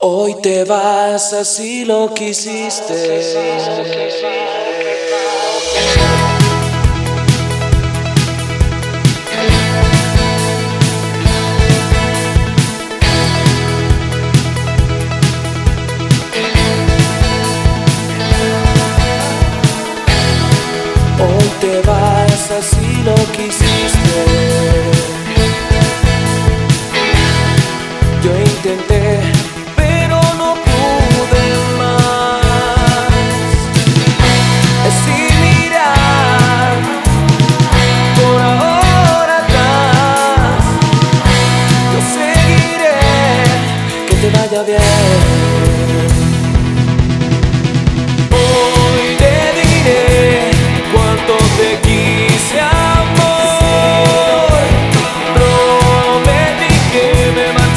Hoy te vas así lo quisiste. Hoy te vas así lo quisiste. Yo intenté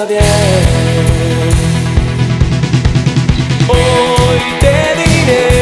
vaya bien. Hoy te diré.